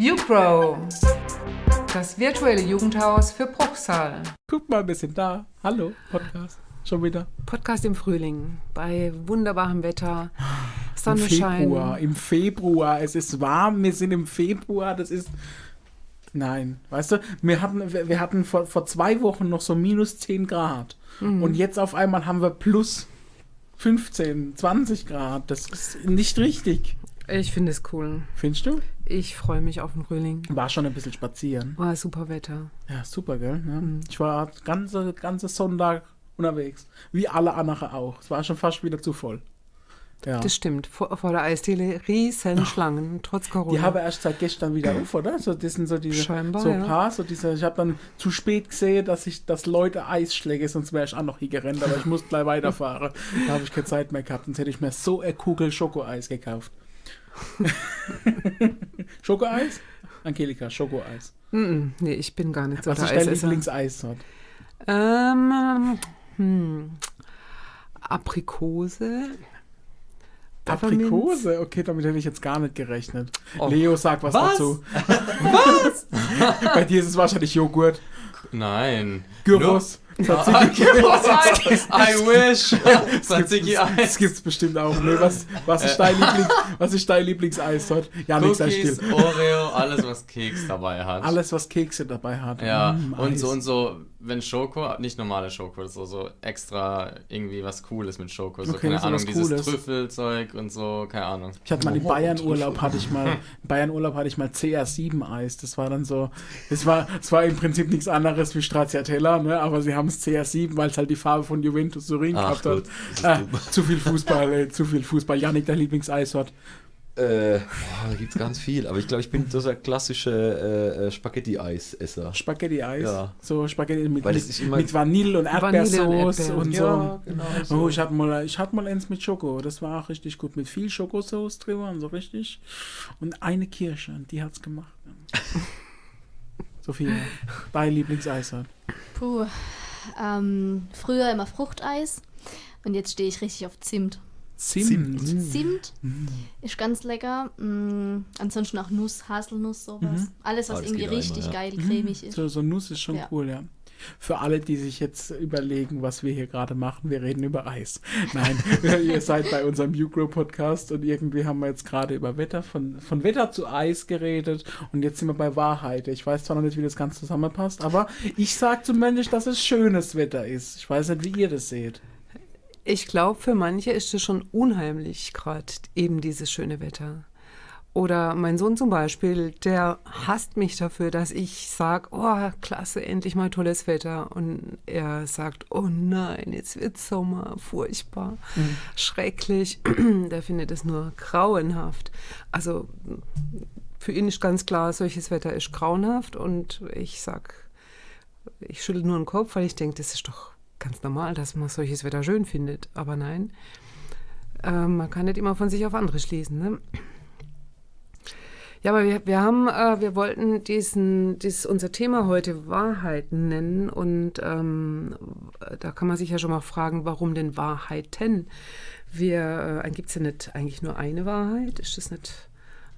YouGrow, das virtuelle Jugendhaus für Bruchsal. Guck mal, wir sind da. Hallo, Podcast. Schon wieder. Podcast im Frühling, bei wunderbarem Wetter, Im Sonnenschein. Februar. Im Februar. Es ist warm. Wir sind im Februar. Das ist. Nein, weißt du, wir hatten, wir hatten vor, vor zwei Wochen noch so minus 10 Grad. Mhm. Und jetzt auf einmal haben wir plus 15, 20 Grad. Das ist nicht richtig. Ich finde es cool. Findest du? Ich freue mich auf den Frühling. War schon ein bisschen spazieren. War super Wetter. Ja, super, gell? Ja. Mhm. Ich war ganze, ganze Sonntag unterwegs. Wie alle anderen auch. Es war schon fast wieder zu voll. Ja. Das stimmt. Vor, vor der Eisdiele riesen Schlangen, trotz Corona. Die habe erst seit gestern wieder auf, oder? So, das sind so diese Scheinbar, so ja. ein paar, so diese, ich habe dann zu spät gesehen, dass ich, dass Leute Eis schläge, sonst wäre ich auch noch hier gerannt, aber ich musste gleich weiterfahren. Da habe ich keine Zeit mehr gehabt, sonst hätte ich mir so eine Kugel Schokoeis gekauft. Schokoeis? Angelika, Schokoeis. Mm, nee, ich bin gar nicht so Was der ist dein Eisesser. Lieblingseisort? Ähm, hm. Aprikose. Aprikose? Okay, damit hätte ich jetzt gar nicht gerechnet. Oh. Leo, sag was, Was? dazu. was? Bei dir ist es wahrscheinlich Joghurt. Nein. Gyros. Tzatziki. I wish. Tzatziki Das Eis. gibt's bestimmt auch. Nee, was, was, ist dein Lieblings, was ist dein Lieblingseisort? Ja, nix sei still. Oreo, alles was Keks dabei hat. Alles, was Kekse dabei hat. Ja, Mm, und Eis. so und so, wenn Schoko, nicht normale Schoko, so, so extra irgendwie was Cooles mit Schoko. So, Okay, keine Ahnung, dieses Cooles. Trüffelzeug und so, keine Ahnung. Ich hatte mal im Oh, Bayern-Urlaub Trüffel. hatte ich mal, Bayern-Urlaub hatte ich mal CR7-Eis. Das war dann so, das war, das war im Prinzip nichts anderes wie Stracciatella, ne? aber sie haben es CR7, weil es halt die Farbe von Juventus Turin Ach gehabt hat. dumm. zu viel Fußball, ey, zu viel Fußball. Janik, dein Lieblingseisort. Äh, boah, da gibt es ganz viel. Aber ich glaube, ich bin so der klassische äh, äh, Spaghetti-Eis-Esser. Spaghetti-Eis. Ja. So Spaghetti mit, mit, es Vanille und und Erdbeersauce und, Ja, so. genau Oh, ich hatte mal, ich hatte mal eins mit Schoko. Das war auch richtig gut. Mit viel Schokosauce drüber und so richtig. Und eine Kirsche, und die hat's gemacht. Sophia, dein Lieblingseisort. Puh. Ähm, früher immer Fruchteis und jetzt stehe ich richtig auf Zimt. Zimt. Zimt ist ganz lecker. Mm, ansonsten auch Nuss, Haselnuss, sowas. Alles, was irgendwie richtig immer, ja. geil cremig ist. So, so Nuss ist schon Ja. cool, ja. Für alle, die sich jetzt überlegen, was wir hier gerade machen, wir reden über Eis. Nein, ihr seid bei unserem YouGrow-Podcast und irgendwie haben wir jetzt gerade über Wetter, von, von Wetter zu Eis geredet und jetzt sind wir bei Wahrheit. Ich weiß zwar noch nicht, wie das Ganze zusammenpasst, aber ich sage zumindest, dass es schönes Wetter ist. Ich weiß nicht, wie ihr das seht. Ich glaube, für manche ist es schon unheimlich, gerade eben dieses schöne Wetter. Oder mein Sohn zum Beispiel, der hasst mich dafür, dass ich sage, oh, klasse, endlich mal tolles Wetter. Und er sagt, oh nein, jetzt wird Sommer, furchtbar, schrecklich. der findet es nur grauenhaft. Also für ihn ist ganz klar, solches Wetter ist grauenhaft. Und ich sag, ich schüttel nur den Kopf, weil ich denke, das ist doch ganz normal, dass man solches Wetter schön findet. Aber nein, ähm, man kann nicht immer von sich auf andere schließen. Ne? Ja, aber wir, wir haben, äh, wir wollten diesen, dies, unser Thema heute Wahrheiten nennen und ähm, da kann man sich ja schon mal fragen, warum denn Wahrheiten? Wir, äh, gibt es ja nicht eigentlich nur eine Wahrheit? Ist das nicht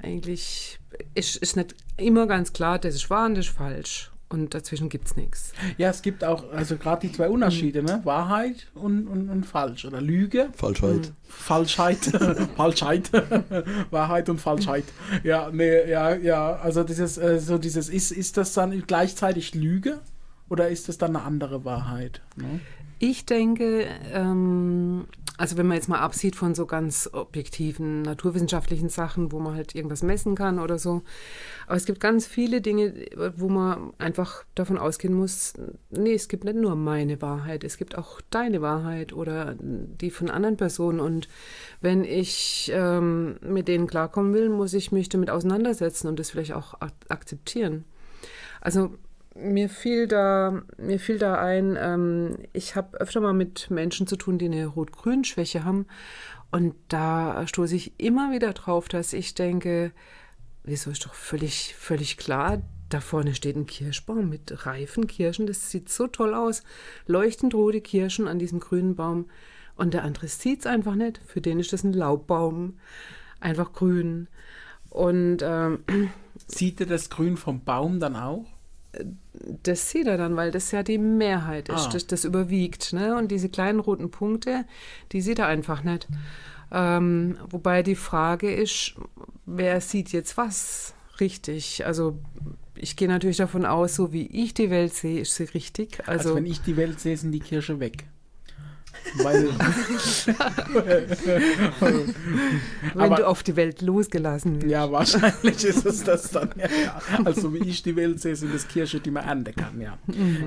eigentlich, ist, ist nicht immer ganz klar, das ist wahr und das ist falsch und dazwischen gibt es nichts. Ja, es gibt auch, also gerade die zwei Unterschiede, ne? Wahrheit und, und, und falsch oder Lüge. Falschheit. Falschheit. Falschheit. Wahrheit und Falschheit. Ja, nee, ja, ja. Also dieses, äh, so dieses, ist, ist das dann gleichzeitig Lüge oder ist das dann eine andere Wahrheit? Ne? Ich denke, ähm, also wenn man jetzt mal absieht von so ganz objektiven naturwissenschaftlichen Sachen, wo man halt irgendwas messen kann oder so, aber es gibt ganz viele Dinge, wo man einfach davon ausgehen muss, nee, es gibt nicht nur meine Wahrheit, es gibt auch deine Wahrheit oder die von anderen Personen und wenn ich ähm, mit denen klarkommen will, muss ich mich damit auseinandersetzen und das vielleicht auch ak akzeptieren. Also mir fiel da, mir fiel da ein, ähm, ich habe öfter mal mit Menschen zu tun, die eine Rot-Grün-Schwäche haben. Und da stoße ich immer wieder drauf, dass ich denke, wieso ist doch völlig, völlig klar, da vorne steht ein Kirschbaum mit reifen Kirschen. Das sieht so toll aus. Leuchtend rote Kirschen an diesem grünen Baum. Und der andere sieht es einfach nicht. Für den ist das ein Laubbaum. Einfach grün. Und ähm, Sieht er das Grün vom Baum dann auch? Das sieht er dann, weil das ja die Mehrheit ist, Ah. das, das überwiegt. Ne? Und diese kleinen roten Punkte, die sieht er einfach nicht. Ähm, wobei die Frage ist, wer sieht jetzt was richtig? Also ich gehe natürlich davon aus, so wie ich die Welt sehe, ist sie richtig. Also, Also, wenn ich die Welt sehe, sind die Kirche weg. Weil, wenn du auf die Welt losgelassen wirst. ja, wahrscheinlich ist es das dann. Ja, ja. Also wie ich die Welt sehe, sind es Kirche, die man ernten kann, ja.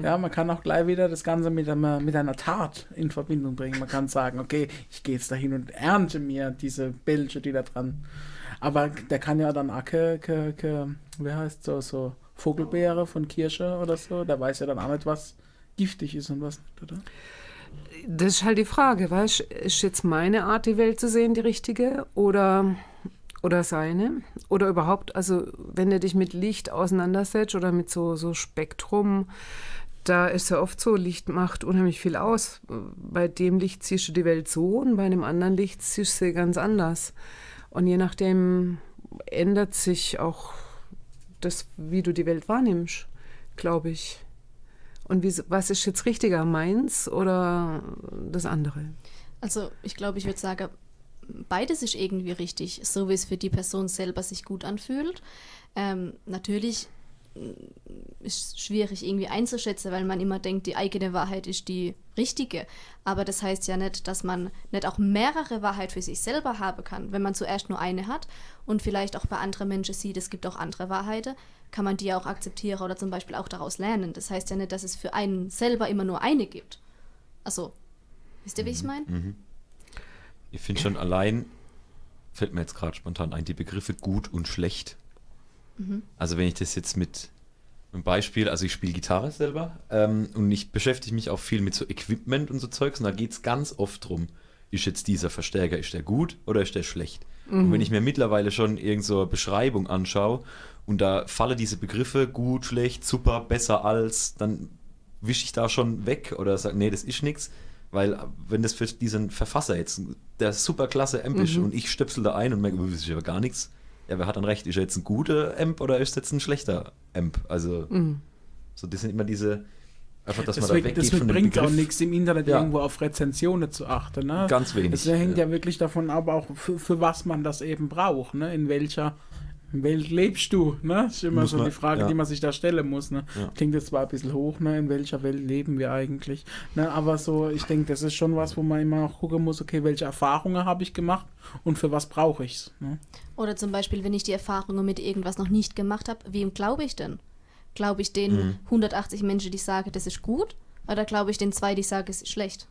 Ja, man kann auch gleich wieder das Ganze mit einer, mit einer Tat in Verbindung bringen. Man kann sagen, okay, ich gehe jetzt dahin und ernte mir diese Bälche, die da dran. Aber der kann ja dann auch, ke, ke, ke, wie heißt so, so Vogelbeere von Kirsche oder so, der weiß ja dann auch nicht, was giftig ist und was nicht, oder? Das ist halt die Frage, weißt ist jetzt meine Art, die Welt zu sehen, die richtige oder, oder seine? Oder überhaupt, also wenn du dich mit Licht auseinandersetzt oder mit so, so Spektrum, da ist ja oft so, Licht macht unheimlich viel aus. Bei dem Licht siehst du die Welt so und bei einem anderen Licht siehst du sie ganz anders. Und je nachdem ändert sich auch das, wie du die Welt wahrnimmst, glaube ich. Und wie, was ist jetzt richtiger, meins oder das andere? Also ich glaube, ich würde sagen, beides ist irgendwie richtig, so wie es für die Person selber sich gut anfühlt. Ähm, natürlich ist schwierig irgendwie einzuschätzen, weil man immer denkt, die eigene Wahrheit ist die richtige. Aber das heißt ja nicht, dass man nicht auch mehrere Wahrheit für sich selber haben kann. Wenn man zuerst nur eine hat und vielleicht auch bei anderen Menschen sieht, es gibt auch andere Wahrheiten, kann man die auch akzeptieren oder zum Beispiel auch daraus lernen. Das heißt ja nicht, dass es für einen selber immer nur eine gibt. Also, wisst ihr, wie ich meine? Ich finde schon allein, fällt mir jetzt gerade spontan ein, die Begriffe gut und schlecht. Also wenn ich das jetzt mit einem Beispiel, also ich spiele Gitarre selber ähm, und ich beschäftige mich auch viel mit so Equipment und so Zeugs und da geht es ganz oft drum, ist jetzt dieser Verstärker, ist der gut oder ist der schlecht? Und wenn ich mir mittlerweile schon irgend so eine Beschreibung anschaue und da falle diese Begriffe gut, schlecht, super, besser als, dann wische ich da schon weg oder sage, nee, das ist nichts. Weil wenn das für diesen Verfasser jetzt der super klasse Amp ist und ich stöpsel da ein und merke, das ist aber gar nichts, ja, wer hat dann recht? Ist er jetzt ein guter Amp oder ist jetzt ein schlechter Amp? Also, so das sind immer diese, einfach, dass man da Deswegen, weggeht deswegen von dem bringt auch Begriff. nichts im Internet Ja. irgendwo auf Rezensionen zu achten. Ne? Ganz wenig, Es hängt ja. ja. wirklich davon ab, auch für, für was man das eben braucht. Ne? In welcher Welt lebst du? Ne? Das ist immer Muss so man- die Frage, ja. die man sich da stellen muss. Ne? Ja. Klingt jetzt zwar ein bisschen hoch, ne? in welcher Welt leben wir eigentlich? Ne? Aber so, ich denke, das ist schon was, wo man immer auch gucken muss, okay, welche Erfahrungen habe ich gemacht und für was brauche ich es? Ne? Oder zum Beispiel, wenn ich die Erfahrungen mit irgendwas noch nicht gemacht habe, wem glaube ich denn? Glaube ich den 180 Menschen, die sagen, das ist gut? Oder glaube ich den zwei, die sagen, es ist schlecht?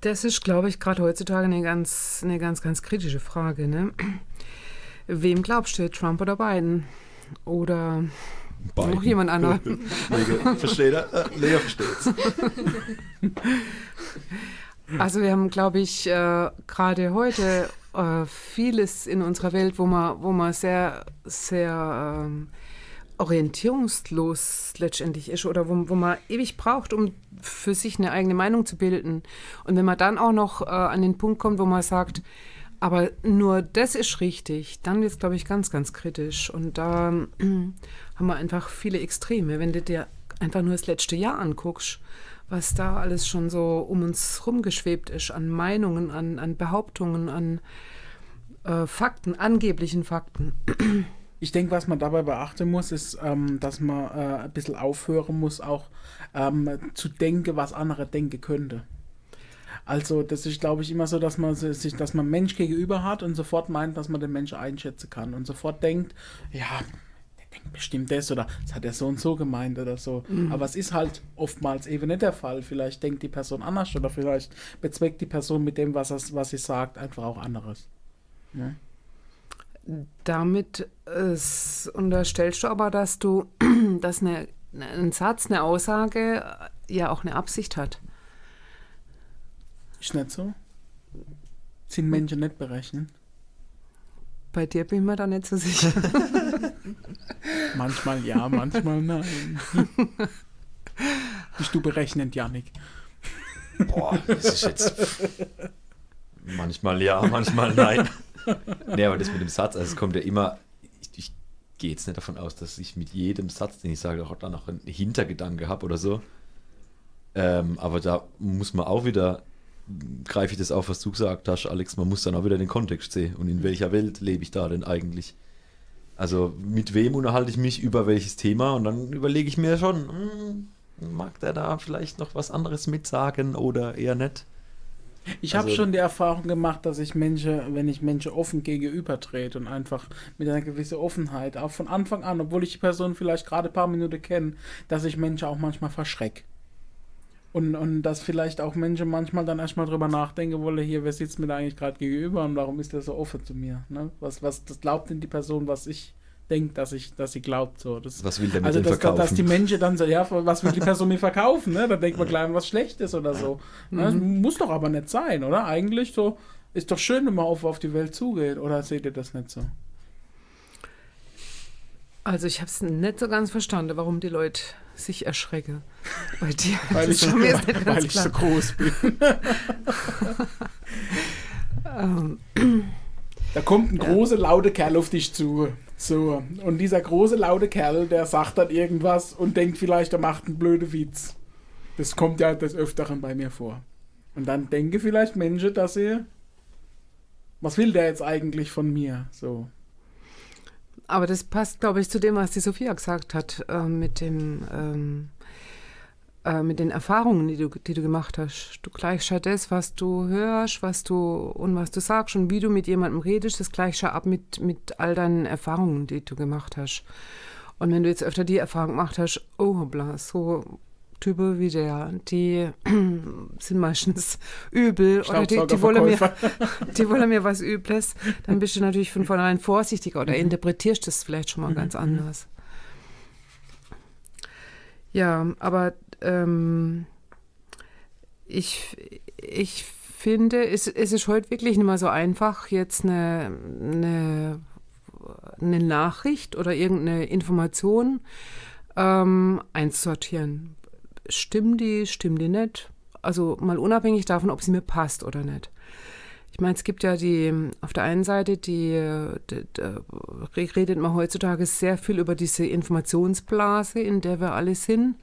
Das ist, glaube ich, gerade heutzutage eine ganz, eine ganz, ganz kritische Frage. Ne? Wem glaubst du, Trump oder Biden? Oder noch jemand anderen? Lege, versteht er? Äh, Lea versteht's. Also wir haben, glaube ich, äh, gerade heute äh, vieles in unserer Welt, wo man, wo man sehr, sehr ähm, orientierungslos letztendlich ist oder wo, wo man ewig braucht, um für sich eine eigene Meinung zu bilden. Und wenn man dann auch noch äh, an den Punkt kommt, wo man sagt, aber nur das ist richtig, dann wird es, glaube ich, ganz, ganz kritisch. Und da ähm, haben wir einfach viele Extreme. Wenn du dir einfach nur das letzte Jahr anguckst, was da alles schon so um uns rumgeschwebt ist, an Meinungen, an, an Behauptungen, an äh, Fakten, angeblichen Fakten. Ich denke, was man dabei beachten muss, ist, ähm, dass man äh, ein bisschen aufhören muss, auch ähm, zu denken, was andere denken könnte. Also, das ist, glaube ich, immer so, dass man si- sich, dass man Mensch gegenüber hat und sofort meint, dass man den Menschen einschätzen kann und sofort denkt, ja, der denkt bestimmt das oder das hat er so und so gemeint oder so. Aber es ist halt oftmals eben nicht der Fall. Vielleicht denkt die Person anders oder vielleicht bezweckt die Person mit dem, was, es, was sie sagt, einfach auch anderes. Ne? Damit ist, unterstellst du aber, dass du, dass eine, ein Satz, eine Aussage äh, ja auch eine Absicht hat. Ist nicht so? Sind Menschen nicht berechnet? Bei dir bin ich mir da nicht so sicher. Manchmal ja, manchmal nein. Bist du berechnend, Janik? Boah, das ist jetzt. Manchmal ja, manchmal nein. nee, aber das mit dem Satz, also es kommt ja immer. Ich, ich gehe jetzt nicht davon aus, dass ich mit jedem Satz, den ich sage, auch dann noch einen Hintergedanke habe oder so. Ähm, aber da muss man auch wieder, greife ich das auf, was du gesagt hast, Alex, man muss dann auch wieder den Kontext sehen und in welcher Welt lebe ich da denn eigentlich. Also mit wem unterhalte ich mich über welches Thema und dann überlege ich mir schon, hm, mag der da vielleicht noch was anderes mitsagen oder eher nicht. Ich habe Also- schon die Erfahrung gemacht, dass ich Menschen, wenn ich Menschen offen gegenüber trete und einfach mit einer gewissen Offenheit, auch von Anfang an, obwohl ich die Person vielleicht gerade ein paar Minuten kenne, dass ich Menschen auch manchmal verschreck. Und, und dass vielleicht auch Menschen manchmal dann erstmal drüber nachdenken wollen, hier, wer sitzt mir da eigentlich gerade gegenüber und warum ist der so offen zu mir? Ne? Was, was das glaubt denn die Person, was ich denke, dass ich, dass sie glaubt. So. Das, Was will der mit also, dass, verkaufen? dass die Menschen dann so, ja, was will die Person mir verkaufen? Ne? Da denkt man gleich an was Schlechtes oder so. Ne? Das muss doch aber nicht sein, oder? Eigentlich so, ist doch schön, wenn man auf, auf die Welt zugeht. Oder seht ihr das nicht so? Also ich habe es nicht so ganz verstanden, warum die Leute sich erschrecken. Bei dir. Weil, ich, weil ganz ich so groß bin. Ähm, Da kommt ein großer, lauter Kerl auf dich zu. So. Und dieser große, laute Kerl, der sagt dann irgendwas und denkt vielleicht, er macht einen blöden Witz. Das kommt ja des Öfteren bei mir vor. Und dann denke vielleicht Menschen, dass sie. Was will der jetzt eigentlich von mir? So. Aber das passt, glaube ich, zu dem, was die Sophia gesagt hat, äh, mit dem, ähm, äh, mit den Erfahrungen, die du, die du gemacht hast. Du gleichst ja das, was du hörst, was du und was du sagst und wie du mit jemandem redest, das gleichst ja ab mit, mit all deinen Erfahrungen, die du gemacht hast. Und wenn du jetzt öfter die Erfahrung gemacht hast, oh hoppla, so Typen wie der, die sind meistens übel oder die, die, wollen mir, die wollen mir was Übles, dann bist du natürlich von vornherein vorsichtiger oder interpretierst das vielleicht schon mal ganz anders. Ja, aber ähm, ich, ich finde, es, es ist heute wirklich nicht mehr so einfach, jetzt eine, eine, eine Nachricht oder irgendeine Information ähm, einzusortieren. Stimmt die, stimmt die nicht? Also mal unabhängig davon, ob sie mir passt oder nicht. Ich meine, es gibt ja die, auf der einen Seite, die, die, die redet man heutzutage sehr viel über diese Informationsblase, in der wir alle sind,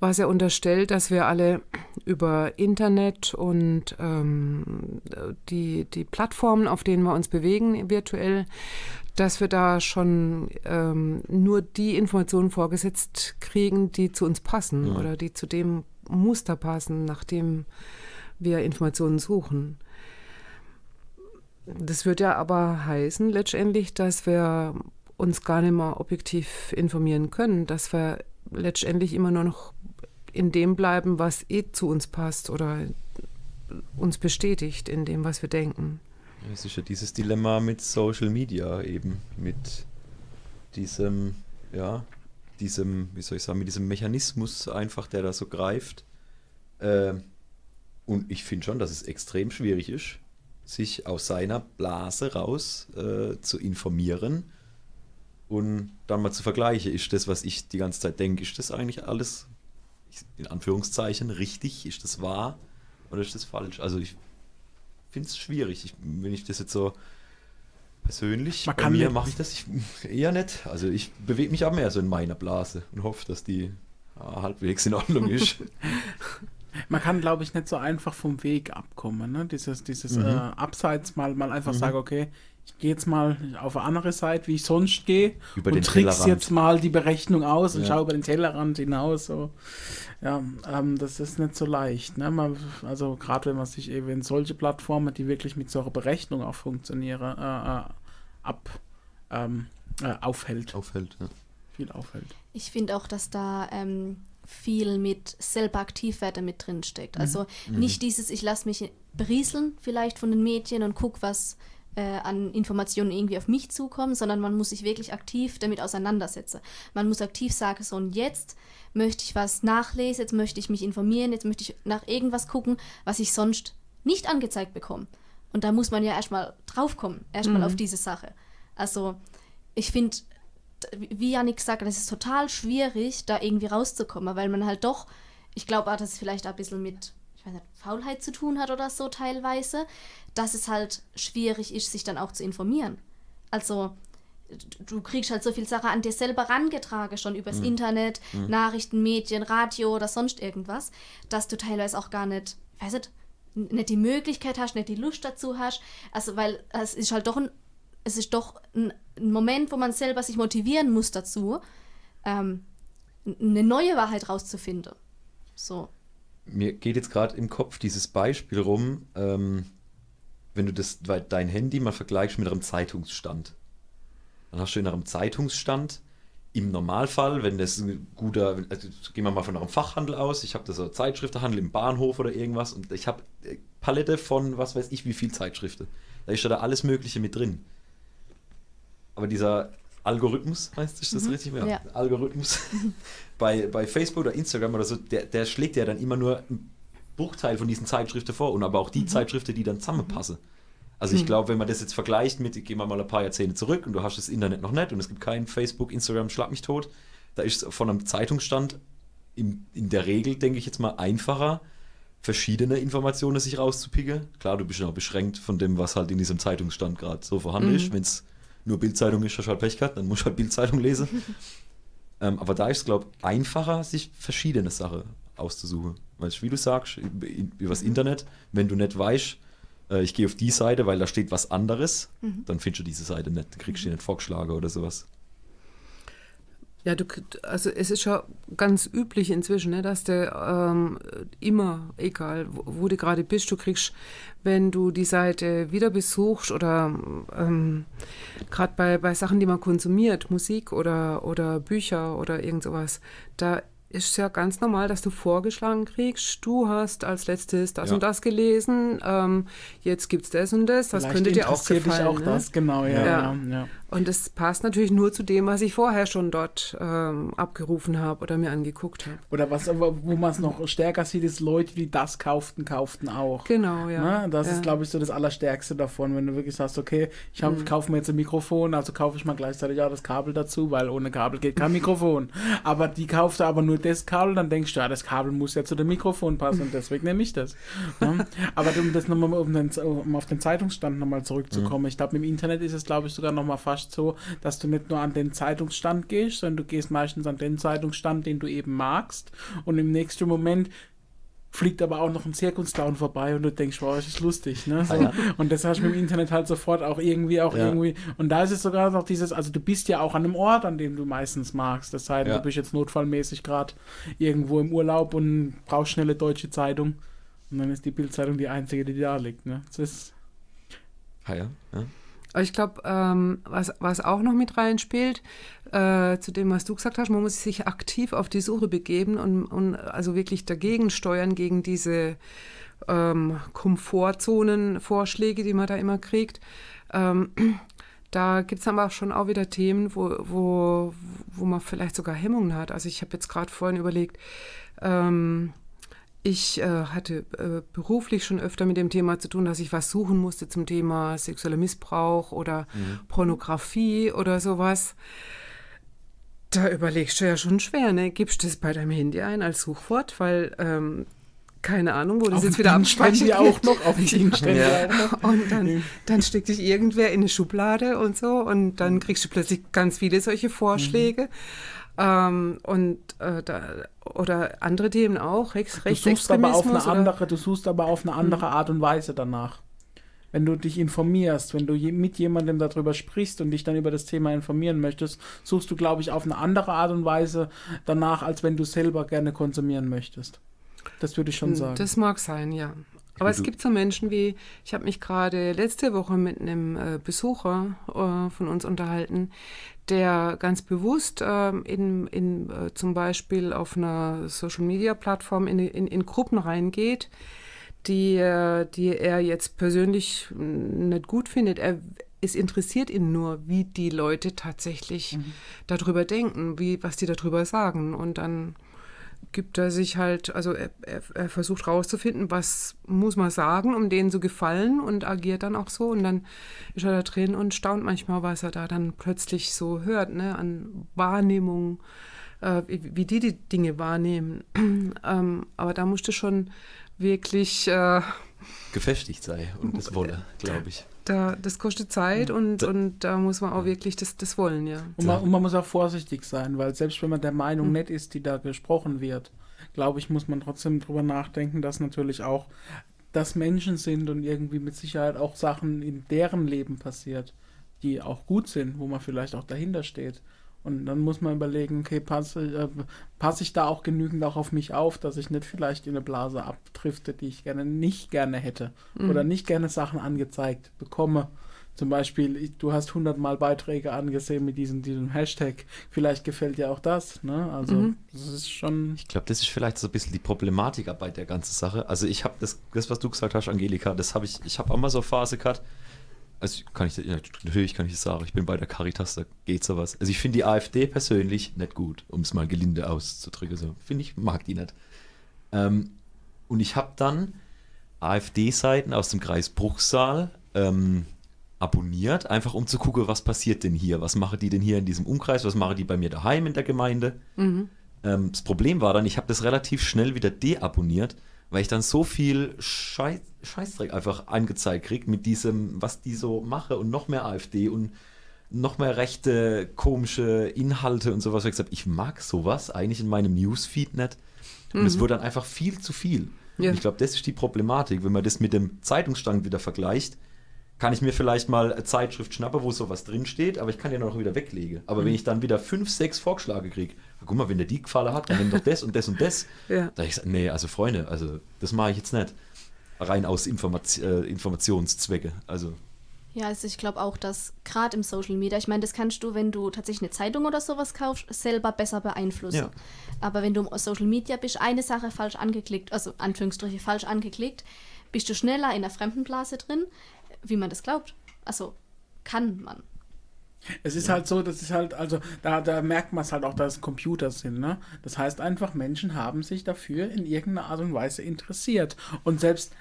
was ja unterstellt, dass wir alle über Internet und ähm, die, die Plattformen, auf denen wir uns bewegen virtuell, dass wir da schon ähm, nur die Informationen vorgesetzt kriegen, die zu uns passen Ja. oder die zu dem Muster passen, nach dem wir Informationen suchen. Das wird ja aber heißen letztendlich, dass wir uns gar nicht mehr objektiv informieren können, dass wir letztendlich immer nur noch in dem bleiben, was eh zu uns passt oder uns bestätigt in dem, was wir denken. Es ist ja dieses Dilemma mit Social Media eben, mit diesem, ja, diesem, wie soll ich sagen, mit diesem Mechanismus einfach, der da so greift. Ähm, und ich finde schon, dass es extrem schwierig ist, sich aus seiner Blase raus äh, zu informieren und dann mal zu vergleichen, ist das, was ich die ganze Zeit denke, ist das eigentlich alles in Anführungszeichen richtig, ist das wahr oder ist das falsch? Also ich finde es schwierig, ich, wenn ich das jetzt so persönlich, Man bei mir mache ich das ich, eher nicht. Also ich bewege mich auch mehr so in meiner Blase und hoffe, dass die ja, halbwegs in Ordnung ist. Man kann, glaube ich, nicht so einfach vom Weg abkommen. Ne? Dieses, dieses Mhm. äh, Abseits mal, mal einfach sagen, okay, ich gehe jetzt mal auf eine andere Seite, wie ich sonst gehe Über den und trickst Tellerrand. jetzt mal die Berechnung aus und Ja. schau über den Tellerrand hinaus. So. Ja, ähm, das ist nicht so leicht. Ne? Man, also gerade wenn man sich eben in solche Plattformen, die wirklich mit so einer Berechnung auch funktionieren, äh, äh, ab, ähm, äh, aufhält, Auffällt. Ja. viel aufhält. Ich finde auch, dass da ähm, viel mit selber aktiv werden mit drin steckt. Also nicht dieses, ich lasse mich berieseln vielleicht von den Medien und guck, was äh, an Informationen irgendwie auf mich zukommen, sondern man muss sich wirklich aktiv damit auseinandersetzen. Man muss aktiv sagen, so und jetzt möchte ich was nachlesen, jetzt möchte ich mich informieren, jetzt möchte ich nach irgendwas gucken, was ich sonst nicht angezeigt bekomme. Und da muss man ja erstmal draufkommen, erstmal auf diese Sache. Also ich finde, wie Janik hat, es ist total schwierig, da irgendwie rauszukommen, weil man halt doch, ich glaube auch, dass es vielleicht auch ein bisschen mit, ich weiß nicht, Faulheit zu tun hat oder so teilweise, dass es halt schwierig ist, sich dann auch zu informieren. Also du kriegst halt so viel Sache an dir selber rangetragen, schon übers Mhm. Internet, Nachrichten, Medien, Radio oder sonst irgendwas, dass du teilweise auch gar nicht, weiß nicht, nicht die Möglichkeit hast, nicht die Lust dazu hast. Also, weil es ist halt doch ein, es ist doch ein, ein Moment, wo man selber sich motivieren muss dazu, ähm, eine neue Wahrheit rauszufinden. So. Mir geht jetzt gerade im Kopf dieses Beispiel rum, ähm, wenn du das, dein Handy mal vergleichst mit einem Zeitungsstand. Dann hast du in einem Zeitungsstand im Normalfall, wenn das ein guter, also gehen wir mal von einem Fachhandel aus, ich habe da so Zeitschriftenhandel im Bahnhof oder irgendwas und ich habe äh, Palette von was weiß ich wie viel Zeitschriften. Da ist ja da alles Mögliche mit drin. Aber dieser Algorithmus, heißt ist das richtig? Ja. Algorithmus bei, bei Facebook oder Instagram oder so, der, der schlägt ja dann immer nur einen Bruchteil von diesen Zeitschriften vor und aber auch die Zeitschriften, die dann zusammenpassen. Also ich glaube, wenn man das jetzt vergleicht mit, gehen wir mal ein paar Jahrzehnte zurück und du hast das Internet noch nicht und es gibt kein Facebook, Instagram, schlag mich tot, da ist es von einem Zeitungsstand in, in der Regel, denke ich jetzt mal, einfacher, verschiedene Informationen sich rauszupicken. Klar, du bist ja auch beschränkt von dem, was halt in diesem Zeitungsstand gerade so vorhanden ist. Wenn es nur Bildzeitung ist, du halt Pech gehabt, dann musst du halt Bildzeitung lesen. ähm, aber da ist es, glaube ich, einfacher, sich verschiedene Sachen auszusuchen. Weil, wie du sagst, über, über das Internet, wenn du nicht weißt, äh, ich gehe auf die Seite, weil da steht was anderes, dann findest du diese Seite nicht, kriegst du die nicht vorgeschlagen oder sowas. Ja, du, also es ist schon ganz üblich inzwischen, ne, dass du ähm, immer, egal wo, wo du gerade bist, du kriegst, wenn du die Seite wieder besuchst oder ähm, gerade bei, bei Sachen, die man konsumiert, Musik oder, oder Bücher oder irgend sowas, da ist ja ganz normal, dass du vorgeschlagen kriegst, du hast als letztes das Ja. und das gelesen, ähm, jetzt gibt's das und das, das Vielleicht könnte dir auch interessiert dich gefallen. auch ne? das, genau, ja. Ja. ja. Ja. Und das passt natürlich nur zu dem, was ich vorher schon dort ähm, abgerufen habe oder mir angeguckt habe. Oder was, aber wo man es noch stärker sieht, ist Leute, die das kauften, kauften auch. Genau, ja. Ne? Das ja. ist, glaube ich, so das Allerstärkste davon, wenn du wirklich sagst, okay, ich hab, Mhm. kaufe mir jetzt ein Mikrofon, also kaufe ich mal gleichzeitig auch das Kabel dazu, weil ohne Kabel geht kein Mikrofon. aber die kaufte aber nur das Kabel, dann denkst du, ja, das Kabel muss ja zu dem Mikrofon passen und deswegen nehme ich das. Ne? Aber um das nochmal um, den, um auf den Zeitungsstand nochmal zurückzukommen, ich glaube, im Internet ist es, glaube ich, sogar nochmal fast so, dass du nicht nur an den Zeitungsstand gehst, sondern du gehst meistens an den Zeitungsstand, den du eben magst und im nächsten Moment fliegt aber auch noch ein Zirkusclown vorbei und du denkst, wow, das ist lustig, ne? So. Ah, ja. Und das hast du mit dem Internet halt sofort auch irgendwie, auch Ja. irgendwie. Und da ist es sogar noch dieses, also du bist ja auch an einem Ort, an dem du meistens magst. Das heißt, Ja. du bist jetzt notfallmäßig gerade irgendwo im Urlaub und brauchst schnelle deutsche Zeitung. Und dann ist die Bildzeitung die einzige, die da liegt, ne? Das ist, Ah ja, ja. Ich glaube, ähm, was, was auch noch mit reinspielt, äh, zu dem, was du gesagt hast, man muss sich aktiv auf die Suche begeben und, und also wirklich dagegen steuern, gegen diese ähm, Komfortzonen-Vorschläge, die man da immer kriegt. Ähm, da gibt es aber auch schon auch wieder Themen, wo, wo, wo man vielleicht sogar Hemmungen hat. Also ich habe jetzt gerade vorhin überlegt, ähm, ich äh, hatte äh, beruflich schon öfter mit dem Thema zu tun, dass ich was suchen musste zum Thema sexueller Missbrauch oder Pornografie oder sowas. Da überlegst du ja schon schwer, ne? Gibst du das bei deinem Handy ein als Suchwort? Weil, ähm, keine Ahnung, wo das auf jetzt wieder abspeichert auch noch, auf stehen Ja. und dann, dann steckt dich irgendwer in eine Schublade und so und dann kriegst du plötzlich ganz viele solche Vorschläge. Ähm, und äh, da, oder andere Themen auch, Rechts, Du suchst aber auf eine oder- andere, du suchst aber auf eine andere Art und Weise danach. Wenn du dich informierst, wenn du je, mit jemandem darüber sprichst und dich dann über das Thema informieren möchtest, suchst du, glaube ich, auf eine andere Art und Weise danach, als wenn du selber gerne konsumieren möchtest. Das würde ich schon sagen. Hm, Das mag sein, ja. Aber es gibt so Menschen wie, ich habe mich gerade letzte Woche mit einem äh, Besucher äh, von uns unterhalten, der ganz bewusst ähm, in, in, äh, zum Beispiel auf einer Social-Media-Plattform in, in, in Gruppen reingeht, die, äh, die er jetzt persönlich mm, nicht gut findet. Er, es interessiert ihn nur, wie die Leute tatsächlich darüber denken, wie, was die darüber sagen. Und dann gibt er sich halt, also er, er, er versucht rauszufinden, was muss man sagen, um denen zu gefallen und agiert dann auch so und dann ist er da drin und staunt manchmal, was er da dann plötzlich so hört, ne, an Wahrnehmung, äh, wie, wie die die Dinge wahrnehmen. ähm, aber da musste schon wirklich, äh, Gefestigt sei und das wolle, glaube ich. Da, das kostet Zeit und, und da muss man auch wirklich das, das wollen, ja. Und man, und man muss auch vorsichtig sein, weil selbst wenn man der Meinung nicht ist, die da gesprochen wird, glaube ich, muss man trotzdem drüber nachdenken, dass natürlich auch das Menschen sind und irgendwie mit Sicherheit auch Sachen in deren Leben passiert, die auch gut sind, wo man vielleicht auch dahinter steht. Und dann muss man überlegen, okay, passe, äh, passe ich da auch genügend auch auf mich auf, dass ich nicht vielleicht in eine Blase abdrifte, die ich gerne nicht gerne hätte Mhm. oder nicht gerne Sachen angezeigt bekomme. Zum Beispiel, du hast hundertmal Beiträge angesehen mit diesem, diesem Hashtag. Vielleicht gefällt dir auch das. Ne? Also, Mhm. das ist schon. Ich glaube, das ist vielleicht so ein bisschen die Problematik bei der ganzen Sache. Also ich habe das, das, was du gesagt hast, Angelika, das habe ich, ich habe auch mal so eine Phase gehabt. Also kann ich, ja, natürlich kann ich das sagen, ich bin bei der Caritas, da geht sowas. Also ich finde die AfD persönlich nicht gut, um es mal gelinde auszudrücken. So finde ich, mag die nicht. Ähm, und ich habe dann AfD-Seiten aus dem Kreis Bruchsal ähm, abonniert, einfach um zu gucken, was passiert denn hier, was machen die denn hier in diesem Umkreis, was machen die bei mir daheim in der Gemeinde. Mhm. Ähm, das Problem war dann, ich habe das relativ schnell wieder deabonniert, weil ich dann so viel Scheiß, Scheißdreck einfach angezeigt krieg mit diesem, was die so mache und noch mehr AfD und noch mehr rechte, komische Inhalte und sowas. Ich gesagt, ich mag sowas eigentlich in meinem Newsfeed nicht. Und es wurde dann einfach viel zu viel. Ja. Und ich glaube, das ist die Problematik. Wenn man das mit dem Zeitungsstand wieder vergleicht, kann ich mir vielleicht mal eine Zeitschrift schnappen, wo sowas drinsteht, aber ich kann die noch wieder weglegen. Aber wenn ich dann wieder fünf, sechs Vorschläge kriege, guck mal, wenn der die gefallen hat, dann nimm doch das und das und das. Ja. Da hab ich gesagt, nee, also Freunde, also das mache ich jetzt nicht. Rein aus Informat äh, Informationszwecke. Also, Ja, also ich glaube auch, dass gerade im Social Media, ich meine, das kannst du, wenn du tatsächlich eine Zeitung oder sowas kaufst, selber besser beeinflussen. Ja. Aber wenn du im Social Media bist, eine Sache falsch angeklickt, also Anführungsstriche falsch angeklickt, bist du schneller in der Fremdenblase drin, wie man das glaubt. Also kann man. Es ist halt so, das ist halt, also da, da merkt man es halt auch, dass Computer sind, ne? Das heißt einfach, Menschen haben sich dafür in irgendeiner Art und Weise interessiert. Und selbst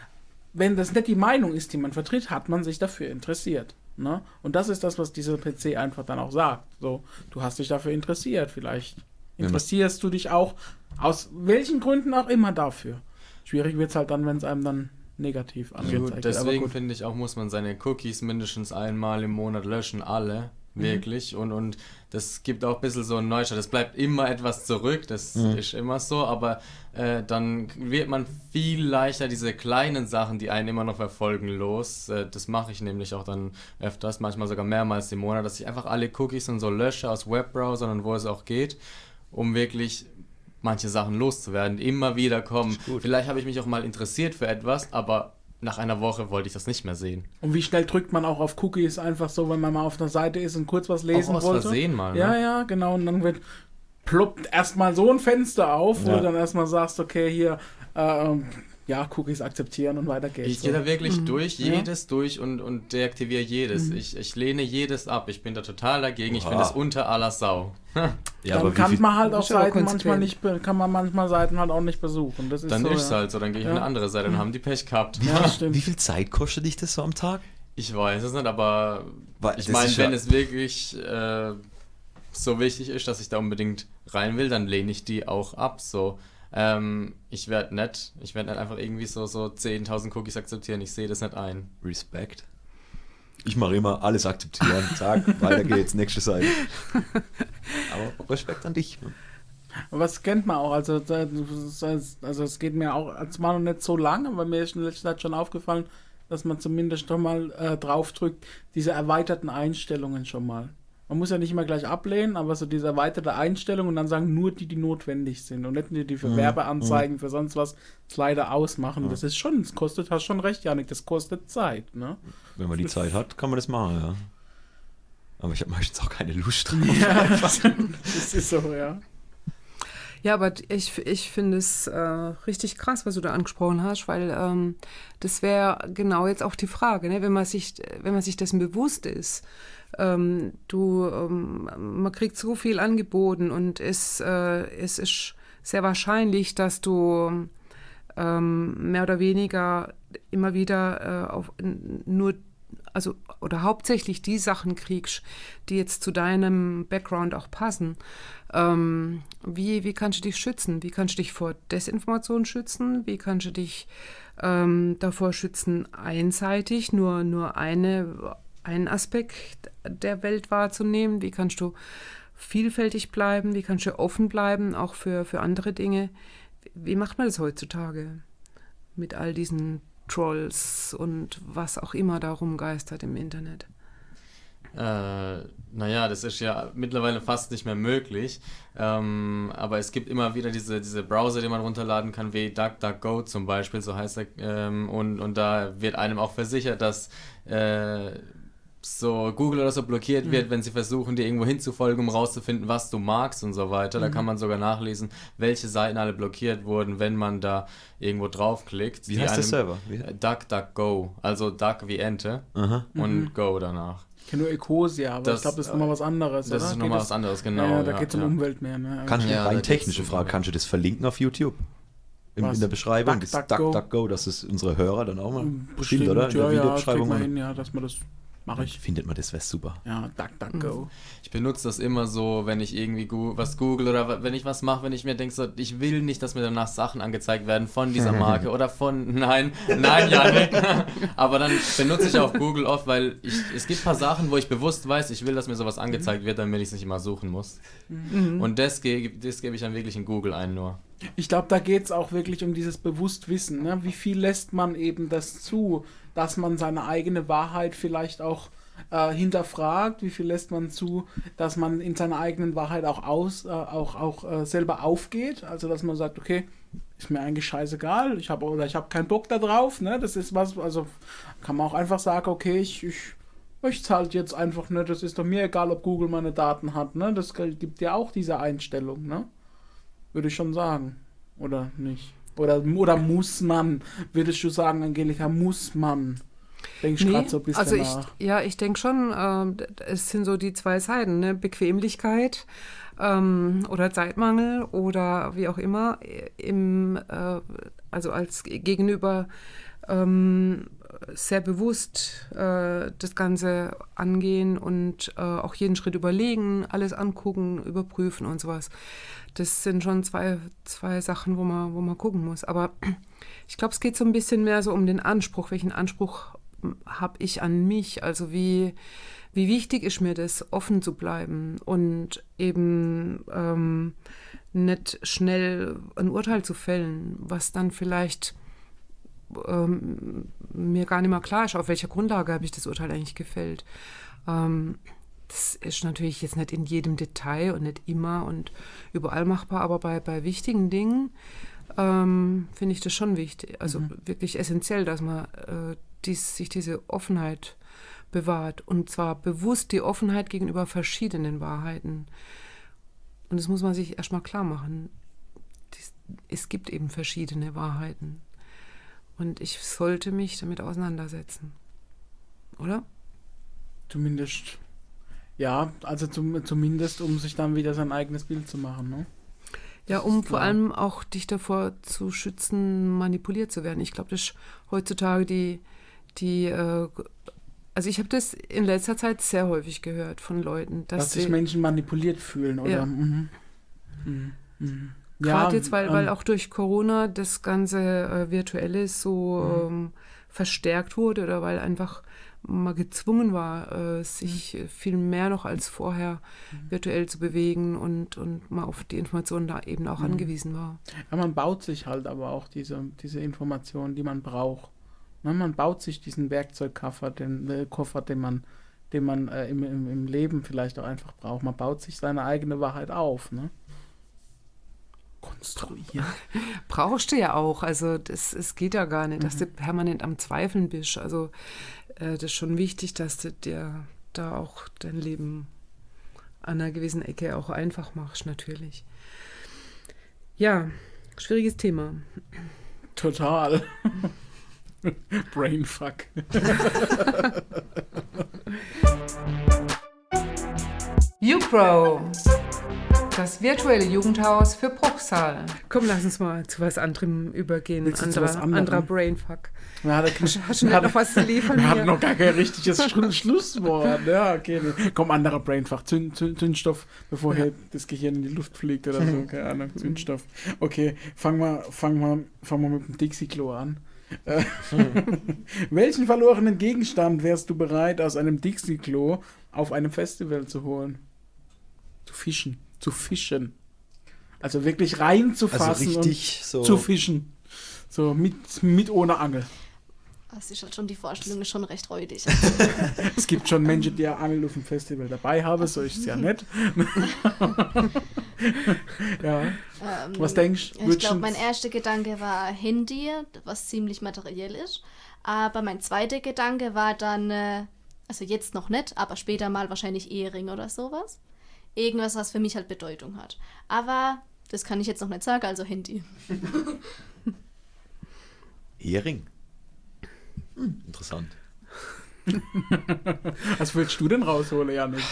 wenn das nicht die Meinung ist, die man vertritt, hat man sich dafür interessiert. Ne? Und das ist das, was dieser PC einfach dann auch sagt. So, du hast dich dafür interessiert, vielleicht man- interessierst du dich auch aus welchen Gründen auch immer dafür. Schwierig wird es halt dann, wenn es einem dann negativ angezeigt wird. Deswegen finde ich auch, muss man seine Cookies mindestens einmal im Monat löschen, alle. Wirklich. Und, und das gibt auch ein bisschen so einen Neustart. Es bleibt immer etwas zurück, das ist immer so, aber äh, dann wird man viel leichter diese kleinen Sachen, die einen immer noch verfolgen, los. Äh, das mache ich nämlich auch dann öfters, manchmal sogar mehrmals im Monat, dass ich einfach alle Cookies und so lösche aus Webbrowsern und wo es auch geht, um wirklich manche Sachen loszuwerden, die immer wieder kommen. Vielleicht habe ich mich auch mal interessiert für etwas, aber nach einer Woche wollte ich das nicht mehr sehen. Und wie schnell drückt man auch auf Cookies einfach so, wenn man mal auf einer Seite ist und kurz was lesen auch aus wollte? Versehen mal. Ja, ne? ja, genau. Und dann wird ploppt erstmal so ein Fenster auf, wo Ja. du dann erstmal sagst, okay, hier, ähm, ja, Cookies akzeptieren und weiter geht's. Ich gehe da wirklich durch, Ja. jedes durch und, und deaktiviere jedes. Ich, ich lehne jedes ab. Ich bin da total dagegen. Ich Oha. finde es unter aller Sau. ja, dann aber kann man halt Das auch Seiten manchmal nicht, kann man manchmal Seiten halt auch nicht besuchen. Das ist Dann so, ist es ja. halt so, dann gehe ich Ja. auf eine andere Seite und haben die Pech gehabt. Ja, stimmt. wie viel Zeit kostet dich das so am Tag? Ich weiß es nicht, aber Weil ich das meine, wenn ja- es wirklich äh, so wichtig ist, dass ich da unbedingt rein will, dann lehne ich die auch ab. So, ähm, ich werde nicht, ich werde nicht einfach irgendwie so, so 10.000 Cookies akzeptieren. Ich sehe das nicht ein. Respekt. Ich mache immer alles akzeptieren. Zack, weiter geht's, nächste Seite. Aber Respekt an dich. Aber das kennt man auch. Also, da- das- also es geht mir auch, es war noch nicht so lang, aber mir ist in letzter Zeit schon aufgefallen, dass man zumindest doch mal äh, draufdrückt, diese erweiterten Einstellungen schon mal. Man muss ja nicht immer gleich ablehnen, aber so diese erweiterte Einstellung und dann sagen nur die, die notwendig sind und nicht nur die für Mhm. Werbeanzeigen, für sonst was Slider ausmachen. Das ist schon, das kostet, hast schon recht, Janik, das kostet Zeit, ne? Wenn man die Zeit hat, kann man das machen, ja. Aber ich habe meistens auch keine Lust drauf. Ja, das ist so, ja. Ja, aber ich, ich finde es äh, richtig krass, was du da angesprochen hast, weil ähm, das wäre genau jetzt auch die Frage, ne? wenn man sich, wenn man sich dessen bewusst ist. Ähm, du, ähm, man kriegt so viel angeboten und es, äh, es ist sehr wahrscheinlich, dass du ähm, mehr oder weniger immer wieder äh, auf nur also oder hauptsächlich die Sachen kriegst, die jetzt zu deinem Background auch passen. Ähm, wie, wie kannst du dich schützen? Wie kannst du dich vor Desinformation schützen? Wie kannst du dich ähm, davor schützen, einseitig nur, nur eine, einen Aspekt der Welt wahrzunehmen? Wie kannst du vielfältig bleiben? Wie kannst du offen bleiben, auch für, für andere Dinge? Wie macht man das heutzutage mit all diesen Trolls und was auch immer da rumgeistert im Internet? Äh, naja, das ist ja mittlerweile fast nicht mehr möglich. Ähm, aber es gibt immer wieder diese, diese Browser, die man runterladen kann, wie DuckDuckGo zum Beispiel, so heißt er. Ähm, und, und da wird einem auch versichert, dass äh, so Google oder so blockiert mhm. wird, wenn sie versuchen, dir irgendwo hinzufolgen, um rauszufinden, was du magst und so weiter. Mhm. Da kann man sogar nachlesen, welche Seiten alle blockiert wurden, wenn man da irgendwo draufklickt. Wie heißt der Server? Wie? DuckDuckGo. Also Duck wie Ente Aha. und mhm. Go danach. Ich kenne nur Ecosia, aber das, ich glaube, das ist nochmal was anderes. Das oder? ist nochmal was anderes, genau. Ja, da ja, geht es um ja. Umwelt mehr. Ne? Kannst du, ja, rein technische Frage, kannst du das verlinken auf YouTube? In, in der Beschreibung, Duck, das Duck, Duck, Go, dass es unsere Hörer dann auch mal bestimmt, bestimmt oder? In der ja, Videobeschreibung. Ja, hin, ja, dass man das Mache ich. Findet man das wäre super. Ja, DuckDuckGo. Ich benutze das immer so, wenn ich irgendwie was google oder wenn ich was mache, wenn ich mir denke, so, ich will nicht, dass mir danach Sachen angezeigt werden von dieser Marke oder von. Nein, nein, Janik. Aber dann benutze ich auch Google oft, weil ich, es gibt ein paar Sachen, wo ich bewusst weiß, ich will, dass mir sowas angezeigt wird, damit ich es nicht immer suchen muss. Mhm. Und das, ge das gebe ich dann wirklich in Google ein nur. Ich glaube, da geht es auch wirklich um dieses Bewusstwissen. Ne? Wie viel lässt man eben das zu? Dass man seine eigene Wahrheit vielleicht auch äh, hinterfragt, wie viel lässt man zu, dass man in seiner eigenen Wahrheit auch aus, äh, auch, auch äh, selber aufgeht, also dass man sagt, okay, ist mir eigentlich scheißegal, ich habe oder ich habe keinen Bock da drauf, ne? Das ist was, also kann man auch einfach sagen, okay, ich, ich, ich zahle jetzt einfach, ne, das ist doch mir egal, ob Google meine Daten hat, ne? Das gibt ja auch diese Einstellung, ne? Würde ich schon sagen. Oder nicht? Oder, oder muss man? Würdest du sagen, Angelika, muss man? Denkst nee, gerade so ein bisschen also ich, nach. Ja, ich denke schon, äh, es sind so die zwei Seiten, ne? Bequemlichkeit ähm, oder Zeitmangel oder wie auch immer, im, äh, also als Gegenüber ähm, sehr bewusst äh, das Ganze angehen und äh, auch jeden Schritt überlegen, alles angucken, überprüfen und sowas das sind schon zwei, zwei Sachen, wo man, wo man gucken muss. Aber ich glaube, es geht so ein bisschen mehr so um den Anspruch. Welchen Anspruch habe ich an mich? Also wie, wie wichtig ist mir das, offen zu bleiben und eben ähm, nicht schnell ein Urteil zu fällen, was dann vielleicht ähm, mir gar nicht mehr klar ist, auf welcher Grundlage habe ich das Urteil eigentlich gefällt. Ähm, das ist natürlich jetzt nicht in jedem Detail und nicht immer und überall machbar, aber bei, bei wichtigen Dingen ähm, finde ich das schon wichtig, also mhm. wirklich essentiell, dass man äh, dies, sich diese Offenheit bewahrt und zwar bewusst die Offenheit gegenüber verschiedenen Wahrheiten. Und das muss man sich erstmal klar machen. Es gibt eben verschiedene Wahrheiten. Und ich sollte mich damit auseinandersetzen. Oder? Zumindest ja, also zum, zumindest, um sich dann wieder sein eigenes Bild zu machen. Ne? Ja, um vor allem auch dich davor zu schützen, manipuliert zu werden. Ich glaube, das ist heutzutage die, die äh, also ich habe das in letzter Zeit sehr häufig gehört von Leuten, dass, dass sich Menschen manipuliert fühlen, oder? Ja. Mhm. Mhm. Mhm. Gerade ja, jetzt, weil, ähm, weil auch durch Corona das ganze äh, Virtuelle so mhm. ähm, verstärkt wurde oder weil einfach mal gezwungen war, äh, sich mhm. viel mehr noch als vorher mhm. virtuell zu bewegen und, und mal auf die Informationen da eben auch mhm. angewiesen war. Ja, man baut sich halt aber auch diese, diese Informationen, die man braucht. Ne, man baut sich diesen Werkzeugkoffer, den äh, Koffer, den man, den man äh, im, im, im Leben vielleicht auch einfach braucht. Man baut sich seine eigene Wahrheit auf. Ne? Konstruieren. Brauchst du ja auch. Also das, es geht ja gar nicht, dass mhm. du permanent am Zweifeln bist. Also äh, das ist schon wichtig, dass du dir da auch dein Leben an einer gewissen Ecke auch einfach machst, natürlich. Ja, schwieriges Thema. Total. Brainfuck. YouPro. Das virtuelle Jugendhaus für Bruchsal. Komm, lass uns mal zu was anderem übergehen. Willst anderer, was anderer Brainfuck. Ja, da hast, hast du noch was zu liefern? Wir hatten noch gar kein richtiges Schlusswort. Ja, okay. Komm, anderer Brainfuck. Zünd, Zünd, Zündstoff, bevor ja. hier das Gehirn in die Luft fliegt oder so. Keine Ahnung. Zündstoff. Okay, fangen wir fang mal, fang mal mit dem Dixie-Klo an. Äh, Welchen verlorenen Gegenstand wärst du bereit, aus einem Dixie-Klo auf einem Festival zu holen? Zu fischen. Zu fischen. Also wirklich reinzufassen Also richtig so. und zu fischen. So mit, mit ohne Angel. Das ist halt schon, die Vorstellung ist schon recht räudig. Es gibt schon Menschen, die ja Angel auf dem Festival dabei haben, so ist es ja nicht. ja. Ähm, Was denkst du? Ich glaube, mein erster Gedanke war Handy, was ziemlich materiell ist. Aber mein zweiter Gedanke war dann, äh, also jetzt noch nicht, aber später mal wahrscheinlich Ehering oder sowas. Irgendwas, was für mich halt Bedeutung hat. Aber das kann ich jetzt noch nicht sagen, also Handy. Ehering. Hm, interessant. Was willst du denn rausholen, Janik?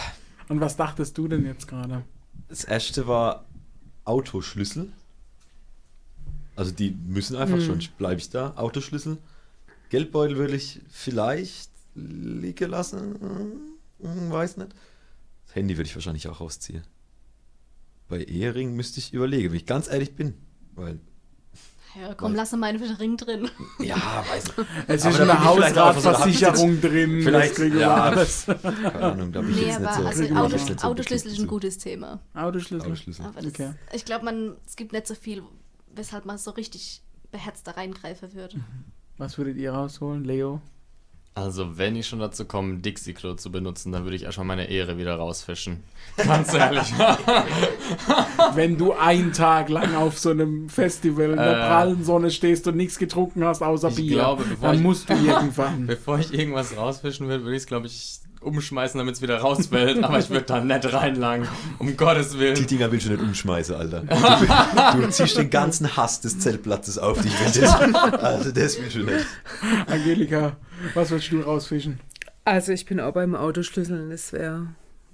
Und was dachtest du denn jetzt gerade? Das erste war Autoschlüssel. Also die müssen einfach schon, bleibe ich da. Autoschlüssel. Geldbeutel würde ich vielleicht liegen lassen. Hm, weiß nicht. Das Handy würde ich wahrscheinlich auch rausziehen. Bei Ehering müsste ich überlegen, wenn ich ganz ehrlich bin. Weil, Ja, komm, lass mal einen Ring drin. ja, weiß nicht. Es ist eine Hausratversicherung drin. Vielleicht, kriegen wir ja. alles. Keine Ahnung, da bin ich Nee, jetzt aber nicht so. also Auto, nicht so Autoschlüssel ist ein gutes Thema. Autoschlüssel. Autoschlüssel. Aber das, Okay. ich glaube, man, es gibt nicht so viel, weshalb man so richtig beherzt da reingreifen würde. Was würdet ihr rausholen, Leo? Also, wenn ich schon dazu komme, Dixie-Klo zu benutzen, dann würde ich erstmal meine Ehre wieder rausfischen. Ganz ehrlich. Wenn du einen Tag lang auf so einem Festival in der Äh. prallen Sonne stehst und nichts getrunken hast außer Bier, glaube, dann ich- musst du irgendwann. Bevor ich irgendwas rausfischen würde, würde ich es, glaube ich, umschmeißen, damit es wieder rausfällt. Aber ich würde da nicht reinlangen. Um Gottes Die Willen. Dinger willst du nicht umschmeißen, Alter. Du, du ziehst den ganzen Hass des Zeltplatzes auf dich, wenn das. Also, das willst du nicht. Angelika, was willst du rausfischen? Also ich bin auch beim Autoschlüsseln, das wäre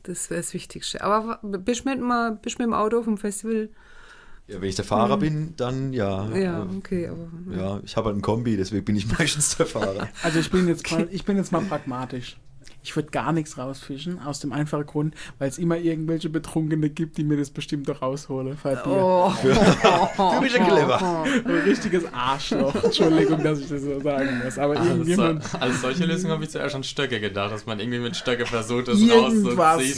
das, wär das Wichtigste. Aber bist du mit, mal, bist du mit dem Auto auf dem Festival? Ja, wenn ich der Fahrer bin, dann ja. Ja, okay, aber Ja, ich habe halt einen Kombi, deswegen bin ich meistens der Fahrer. Also ich bin jetzt mal, ich bin jetzt mal pragmatisch. Ich würde gar nichts rausfischen, aus dem einfachen Grund, weil es immer irgendwelche Betrunkene gibt, die mir das bestimmt doch rausholen. Oh. Du bist ja clever. Ein richtiges Arschloch. Entschuldigung, dass ich das so sagen muss. Aber Also, irgendjemand, als solche Lösung habe ich zuerst an Stöcke gedacht, dass man irgendwie mit Stöcke versucht, das rauszuziehen.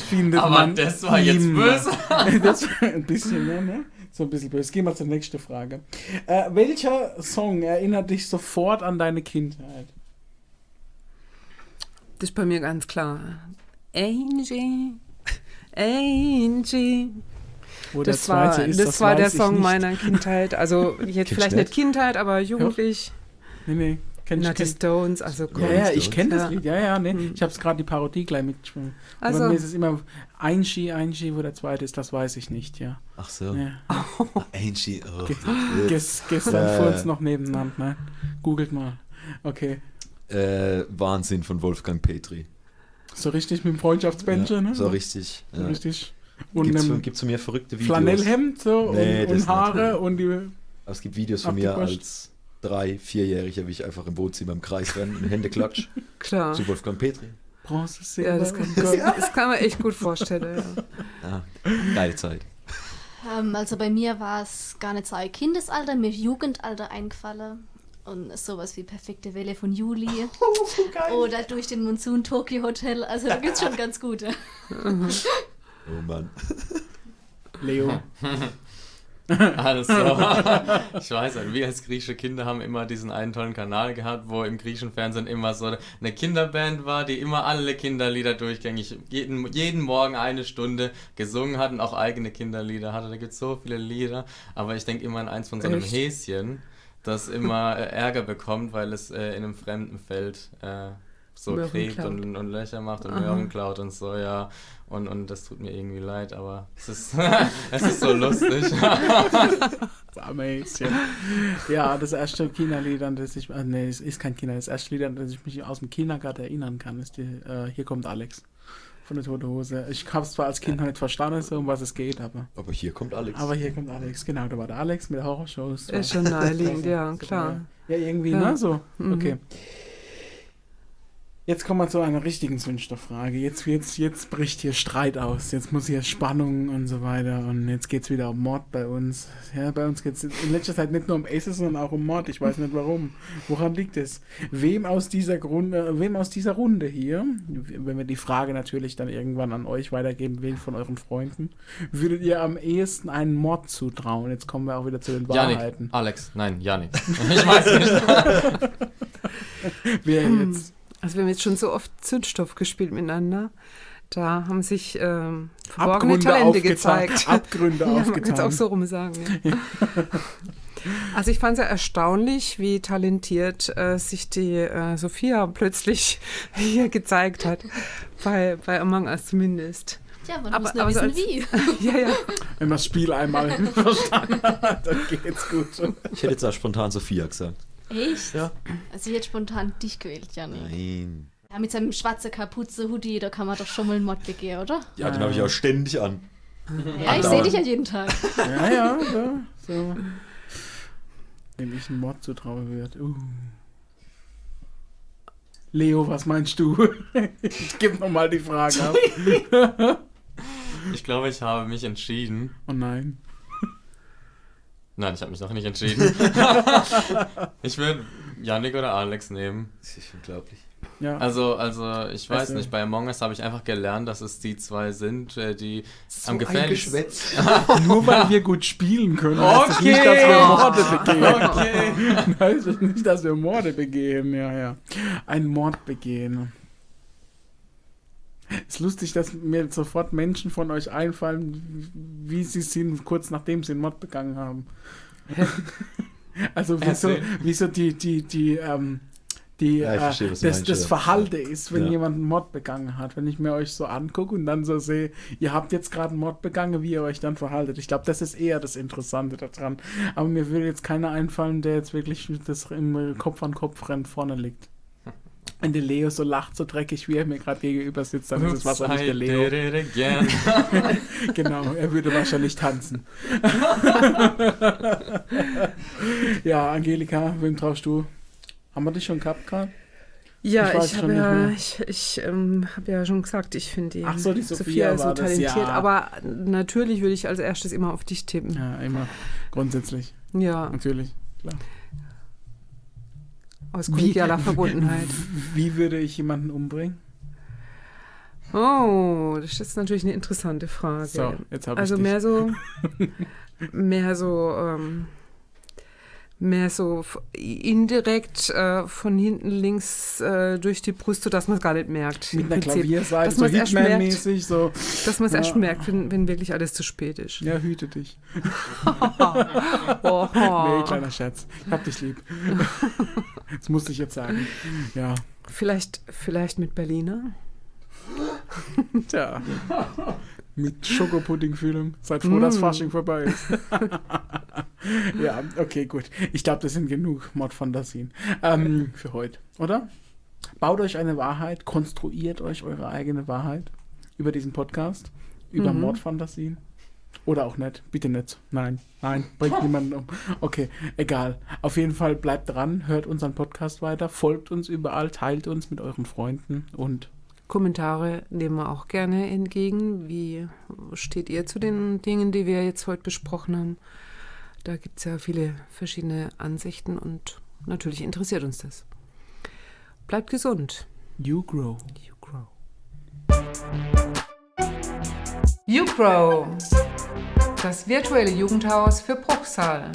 findet Aber man. das war jetzt immer. böse. das ein bisschen, ne, ne? So ein bisschen böse. Gehen wir zur nächsten Frage. Äh, welcher Song erinnert dich sofort an deine Kindheit? Das ist bei mir ganz klar. Angie, Angie. Wo Das, war, ist, das, war der ich Song meiner Kindheit. Also jetzt Kennst vielleicht du nicht? Kindheit, aber jugendlich. Nee, nee. Kenn ich, Nutty kenn, Stones, also ja, komm. ja, Stones. ich kenne das Ja. Lied. Ja, ja, nee. Hm. Ich habe es gerade die Parodie gleich mitgeschrieben. Aber Also, mir ist es immer Einski, Einski, wo der zweite ist, das weiß ich nicht, ja. Ach so. ja. Angie. Oh. Ge ges gestern Äh. fuhr uns noch nebeneinander, ne? Googelt mal. Okay. Äh, Wahnsinn von Wolfgang Petri. So richtig mit dem Freundschaftsbändchen, Ja, ne? so richtig. So Ja. richtig. Und Gibt's, von mir verrückte Videos? Flanellhemd so Nee, und, das und Haare nicht. und die. Aber es gibt Videos von mir als drei, vierjähriger, wie ich einfach im Wohnzimmer im Kreis renne und Hände klatsch klar. zu Wolfgang Petri. Bronze, Ja, das kann, Gold. das kann man echt gut vorstellen. Ja. Ja, geile Zeit. Ähm, also bei mir war es gar nicht so ein Kindesalter, mir Jugendalter eingefallen. Und sowas wie Perfekte Welle von Juli. Oder durch den Monsun Tokyo Hotel. Also da gibt es schon ganz gute. Oh Mann. Leo. Also, ich weiß nicht, wir als griechische Kinder haben immer diesen einen tollen Kanal gehabt, wo im griechischen Fernsehen immer so eine Kinderband war, die immer alle Kinderlieder durchgängig jeden, jeden Morgen eine Stunde gesungen hat und auch eigene Kinderlieder hatte. Da gibt es so viele Lieder, aber ich denke immer an eins von so einem Echt? Häschen, das immer äh, Ärger bekommt, weil es äh, in einem fremden Feld äh, so Möhren kriegt klaut. und, und Löcher macht und Aha. Möhren klaut und so, ja. Und, und das tut mir irgendwie leid, aber es ist, es ist so lustig. Häschen. Ja, das erste Kinderlied, an das ich. Äh, nee, es ist kein Kinder. Das erste Lied, an das ich mich aus dem Kindergarten erinnern kann, ist die, äh, Hier kommt Alex. Von der Tote Hose. Ich habe es zwar als Kind noch nicht verstanden, so um was es geht, aber. Aber hier kommt Alex. Aber hier kommt Alex, genau, da war der Alex mit der Horrorshows. Ist schon naheliegend, ja, klar. Ja, irgendwie, Ja. ne? So, Mhm. Jetzt kommen wir zu einer richtigen Zündstofffrage. Jetzt, jetzt, jetzt bricht hier Streit aus. Jetzt muss hier Spannung und so weiter. Und jetzt geht es wieder um Mord bei uns. Ja, bei uns geht es in letzter Zeit nicht nur um Aces, sondern auch um Mord. Ich weiß nicht warum. Woran liegt es? Wem aus dieser Grunde, wem aus dieser Runde hier, wenn wir die Frage natürlich dann irgendwann an euch weitergeben, wen von euren Freunden, würdet ihr am ehesten einen Mord zutrauen? Jetzt kommen wir auch wieder zu den Janik, Wahrheiten. Alex, nein, Janik. Ich weiß nicht. Wer jetzt? Also wir haben jetzt schon so oft Zündstoff gespielt miteinander. Da haben sich ähm, verborgene Abgründe Talente aufgetan. gezeigt. Abgründe ja, man kann es aufgetan. auch so rum sagen. Ja. Also ich fand es ja erstaunlich, wie talentiert äh, sich die äh, Sophia plötzlich hier gezeigt hat. Bei, bei Among Us zumindest. Ja, man Aber- muss nur aber wissen, als- wie. Ja, ja. Wenn man das Spiel einmal verstanden hat, dann geht's gut. Ich hätte jetzt auch spontan Sophia gesagt. Echt? Ja. Also ich hätte spontan dich gewählt, Janik. Nein. Ja, mit seinem schwarzen Kapuze, Hoodie, da kann man doch schon mal einen Mod begehen, oder? Ja, den habe ich auch ständig an. Ja, ich sehe dich ja jeden Tag. Ja, ja, so. so. Dem ich einen Mod zutrauen wird. Uh. Leo, was meinst du? ich gebe nochmal die Frage ab. Ich glaube, ich habe mich entschieden. Oh nein. Nein, ich habe mich noch nicht entschieden. ich würde Janik oder Alex nehmen. Das ist unglaublich. Ja. Also, also ich weiß Also- nicht, bei Among Us habe ich einfach gelernt, dass es die zwei sind, äh, die am ein gefährlichsten. Geschwätz. Nur weil wir gut spielen können, heißt das nicht, dass wir Morde begehen. Okay. heißt das nicht, dass wir Morde begehen. Ja, ja. Ein Mord begehen. Ist lustig, dass mir sofort Menschen von euch einfallen, wie sie sind, kurz nachdem sie einen Mord begangen haben. also wieso, wieso die, die, die, ähm, die, Ja, äh, verstehe, du das, das ja. Verhalte ist, wenn Ja. jemand einen Mord begangen hat. Wenn ich mir euch so angucke und dann so sehe, ihr habt jetzt gerade einen Mord begangen, wie ihr euch dann verhaltet. Ich glaube, das ist eher das Interessante daran. Aber mir würde jetzt keiner einfallen, der jetzt wirklich das im Kopf an Kopf rennt vorne liegt. Wenn der Leo so lacht, so dreckig, wie er mir gerade gegenüber sitzt, dann ist es wahrscheinlich der Leo. did it again. Genau, er würde wahrscheinlich tanzen. ja, Angelika, wem traust du? Haben wir dich schon gehabt gerade? Ja, Ich ich, habe ja, ich, ich ähm, habe ja schon gesagt, ich finde so, die Sophia so war das, talentiert. ja. Aber natürlich würde ich als erstes immer auf dich tippen. Ja, immer. Grundsätzlich. Ja, Natürlich. Klar. Aus kollegialer Verbundenheit. Wie würde ich jemanden umbringen? Oh, das ist natürlich eine interessante Frage. So, jetzt habe also ich dich. mehr so, mehr so, ähm, mehr so indirekt äh, von hinten links äh, durch die Brust, sodass man es gar nicht merkt. mit einer. Klavierseite, so erst. Hitman-mäßig, so. Dass man es erst Ja. merkt, wenn, wenn wirklich alles zu spät ist. Ja, hüte dich. Oh. Nee, kleiner Scherz. Ich hab dich lieb. das musste ich jetzt sagen. Ja. vielleicht, vielleicht mit Berliner? Tja. Mit Schokopudding-Füllung. Seid froh, dass Mm. Fasching vorbei ist. ja, okay, gut. Ich glaube, das sind genug Mordfantasien ähm, für heute, oder? Baut euch eine Wahrheit, konstruiert euch eure eigene Wahrheit über diesen Podcast, über Mhm. Mordfantasien. Oder auch nicht. Bitte nicht. Nein, nein, bringt niemanden um. Okay, egal. Auf jeden Fall bleibt dran, hört unseren Podcast weiter, folgt uns überall, teilt uns mit euren Freunden und Kommentare nehmen wir auch gerne entgegen. Wie steht ihr zu den Dingen, die wir jetzt heute besprochen haben? Da gibt es ja viele verschiedene Ansichten und natürlich interessiert uns das. Bleibt gesund. you grow. You grow. You grow. Das virtuelle Jugendhaus für Bruchsal.